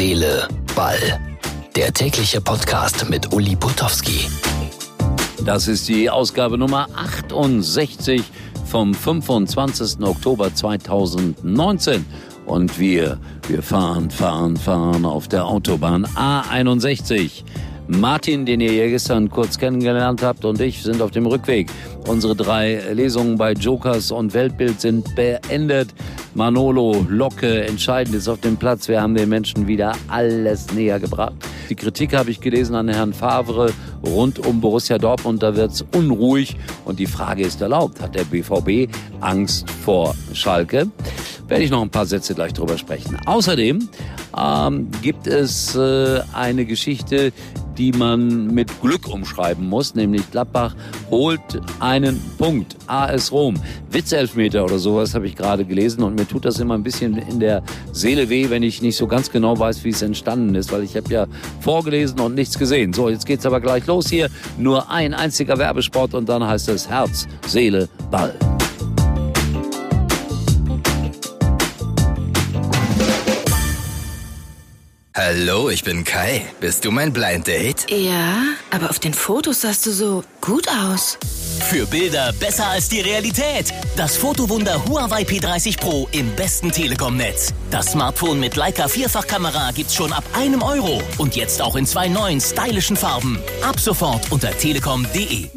Seele, Ball. Der tägliche Podcast mit Uli Putowski. Das ist die Ausgabe Nummer 68 vom 25. Oktober 2019. Und wir, wir fahren, fahren, fahren auf der Autobahn A61. Martin, den ihr ja gestern kurz kennengelernt habt, und ich sind auf dem Rückweg. Unsere drei Lesungen bei Jokers und Weltbild sind beendet. Manolo, Locke, entscheidend ist auf dem Platz. Wir haben den Menschen wieder alles näher gebracht. Die Kritik habe ich gelesen an Herrn Favre rund um Borussia Dortmund. Da wird es unruhig. Und die Frage ist erlaubt. Hat der BVB Angst vor Schalke? Werde ich noch ein paar Sätze gleich drüber sprechen. Außerdem ähm, gibt es äh, eine Geschichte, die man mit Glück umschreiben muss, nämlich Gladbach holt einen Punkt. AS Rom. Witzelfmeter oder sowas habe ich gerade gelesen und mir tut das immer ein bisschen in der Seele weh, wenn ich nicht so ganz genau weiß, wie es entstanden ist, weil ich habe ja vorgelesen und nichts gesehen. So, jetzt geht's aber gleich los hier. Nur ein einziger Werbesport und dann heißt es Herz, Seele, Ball. Hallo, ich bin Kai. Bist du mein Blind Date? Ja, aber auf den Fotos sahst du so gut aus. Für Bilder besser als die Realität. Das Fotowunder Huawei P30 Pro im besten Telekom-Netz. Das Smartphone mit Leica Vierfachkamera gibt's schon ab einem Euro. Und jetzt auch in zwei neuen stylischen Farben. Ab sofort unter telekom.de.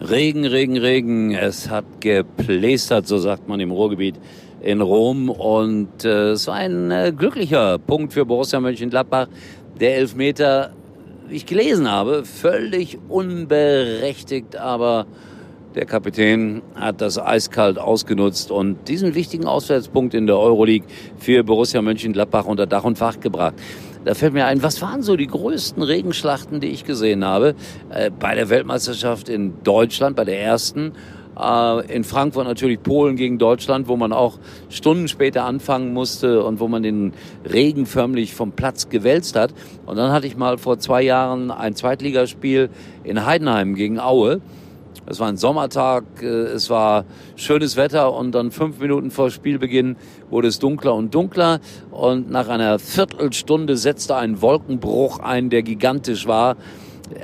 Regen, Regen, Regen. Es hat geplästert, so sagt man im Ruhrgebiet in Rom. Und äh, es war ein äh, glücklicher Punkt für Borussia Mönchengladbach. Der Elfmeter, wie ich gelesen habe, völlig unberechtigt, aber der Kapitän hat das eiskalt ausgenutzt und diesen wichtigen Auswärtspunkt in der Euroleague für Borussia Mönchengladbach unter Dach und Fach gebracht. Da fällt mir ein, was waren so die größten Regenschlachten, die ich gesehen habe? Äh, bei der Weltmeisterschaft in Deutschland, bei der ersten in Frankfurt natürlich Polen gegen Deutschland, wo man auch Stunden später anfangen musste und wo man den Regen förmlich vom Platz gewälzt hat. Und dann hatte ich mal vor zwei Jahren ein Zweitligaspiel in Heidenheim gegen Aue. Es war ein Sommertag, äh, es war schönes Wetter und dann fünf Minuten vor Spielbeginn wurde es dunkler und dunkler und nach einer Viertelstunde setzte ein Wolkenbruch ein, der gigantisch war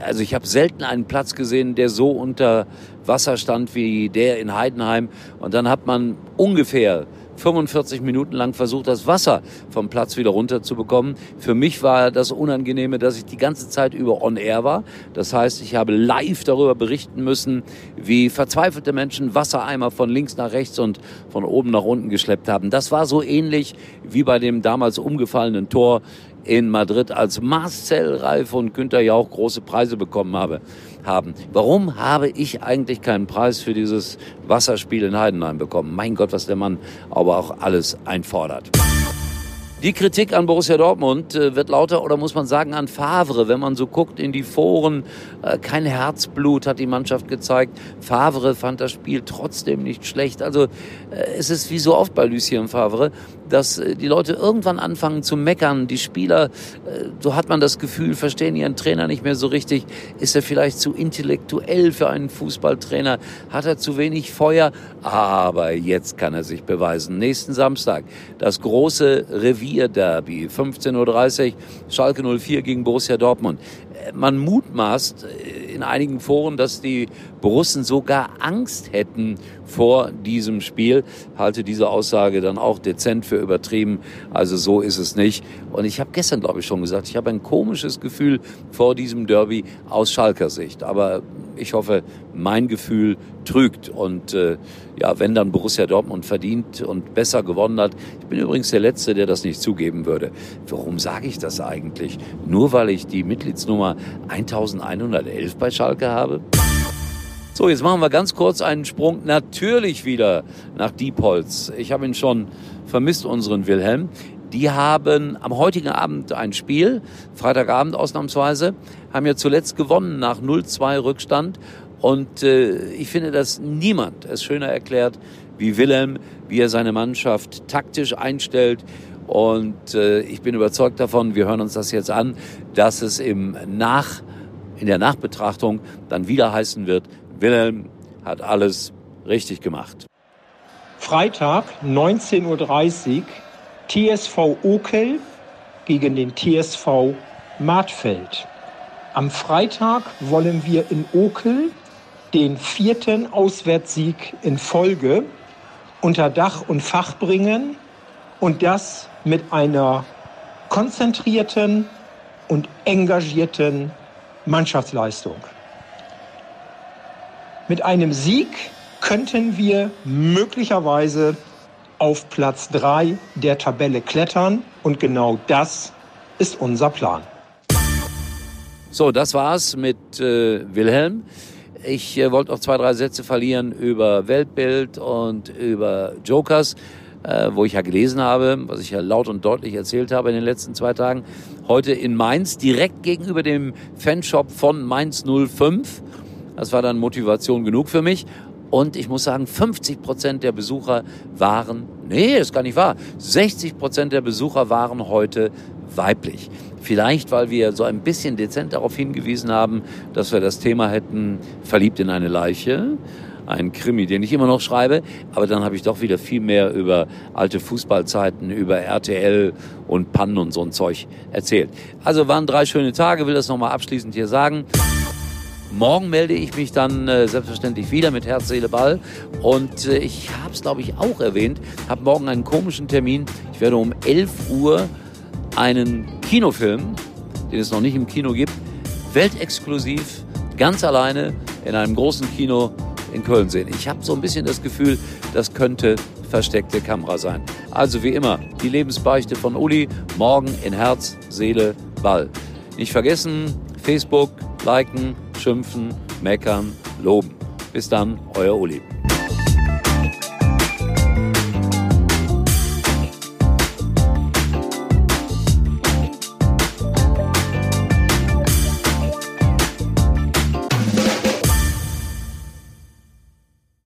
also ich habe selten einen Platz gesehen, der so unter Wasser stand wie der in Heidenheim. Und dann hat man ungefähr 45 Minuten lang versucht, das Wasser vom Platz wieder runterzubekommen. Für mich war das Unangenehme, dass ich die ganze Zeit über on air war. Das heißt, ich habe live darüber berichten müssen, wie verzweifelte Menschen Wassereimer von links nach rechts und von oben nach unten geschleppt haben. Das war so ähnlich wie bei dem damals umgefallenen Tor in Madrid, als Marcel Reif und Günter Jauch große Preise bekommen habe, haben. Warum habe ich eigentlich keinen Preis für dieses Wasserspiel in Heidenheim bekommen? Mein Gott, was der Mann aber auch alles einfordert. Die Kritik an Borussia Dortmund äh, wird lauter oder muss man sagen an Favre, wenn man so guckt in die Foren. Äh, kein Herzblut hat die Mannschaft gezeigt. Favre fand das Spiel trotzdem nicht schlecht. Also äh, es ist wie so oft bei Lucien Favre, dass die Leute irgendwann anfangen zu meckern. Die Spieler, so hat man das Gefühl, verstehen ihren Trainer nicht mehr so richtig. Ist er vielleicht zu intellektuell für einen Fußballtrainer? Hat er zu wenig Feuer? Aber jetzt kann er sich beweisen. Nächsten Samstag das große Revier Revier-Derby, 15.30 Uhr, Schalke 04 gegen Borussia Dortmund. Man mutmaßt äh, in einigen Foren, dass die Borussen sogar Angst hätten vor diesem Spiel. Halte diese Aussage dann auch dezent für übertrieben. Also so ist es nicht. Und ich habe gestern, glaube ich, schon gesagt, ich habe ein komisches Gefühl vor diesem Derby aus Schalker Sicht. Aber ich hoffe, mein Gefühl trügt. Und äh, ja, wenn dann Borussia Dortmund verdient und besser gewonnen hat. Ich bin übrigens der Letzte, der das nicht zugeben würde. Warum sage ich das eigentlich? Nur weil ich die Mitgliedsnummer 1111 bei Schalke habe? So, jetzt machen wir ganz kurz einen Sprung natürlich wieder nach Diepholz. Ich habe ihn schon vermisst, unseren Wilhelm. Die haben am heutigen Abend ein Spiel, Freitagabend ausnahmsweise, haben ja zuletzt gewonnen nach 0-2 Rückstand. Und äh, ich finde, dass niemand es schöner erklärt wie Wilhelm, wie er seine Mannschaft taktisch einstellt. Und äh, ich bin überzeugt davon, wir hören uns das jetzt an, dass es im Nach, in der Nachbetrachtung dann wieder heißen wird, Wilhelm hat alles richtig gemacht. Freitag, 19.30 Uhr, TSV Okel gegen den TSV Martfeld. Am Freitag wollen wir in Okel den vierten Auswärtssieg in Folge unter Dach und Fach bringen und das mit einer konzentrierten und engagierten Mannschaftsleistung. Mit einem Sieg könnten wir möglicherweise auf Platz 3 der Tabelle klettern und genau das ist unser Plan. So, das war's mit äh, Wilhelm. Ich äh, wollte noch zwei, drei Sätze verlieren über Weltbild und über Jokers, äh, wo ich ja gelesen habe, was ich ja laut und deutlich erzählt habe in den letzten zwei Tagen. Heute in Mainz, direkt gegenüber dem Fanshop von Mainz 05. Das war dann Motivation genug für mich. Und ich muss sagen, 50 Prozent der Besucher waren, nee, ist gar nicht wahr, 60 Prozent der Besucher waren heute weiblich. Vielleicht, weil wir so ein bisschen dezent darauf hingewiesen haben, dass wir das Thema hätten, verliebt in eine Leiche. Ein Krimi, den ich immer noch schreibe. Aber dann habe ich doch wieder viel mehr über alte Fußballzeiten, über RTL und Pannen und so ein Zeug erzählt. Also waren drei schöne Tage, will das nochmal abschließend hier sagen. Morgen melde ich mich dann äh, selbstverständlich wieder mit Herz, Seele, Ball. Und äh, ich habe es, glaube ich, auch erwähnt, habe morgen einen komischen Termin. Ich werde um 11 Uhr einen Kinofilm, den es noch nicht im Kino gibt, weltexklusiv, ganz alleine in einem großen Kino in Köln sehen. Ich habe so ein bisschen das Gefühl, das könnte versteckte Kamera sein. Also wie immer, die Lebensbeichte von Uli, morgen in Herz, Seele, Ball. Nicht vergessen, Facebook, liken, schimpfen, meckern, loben. Bis dann, euer Uli.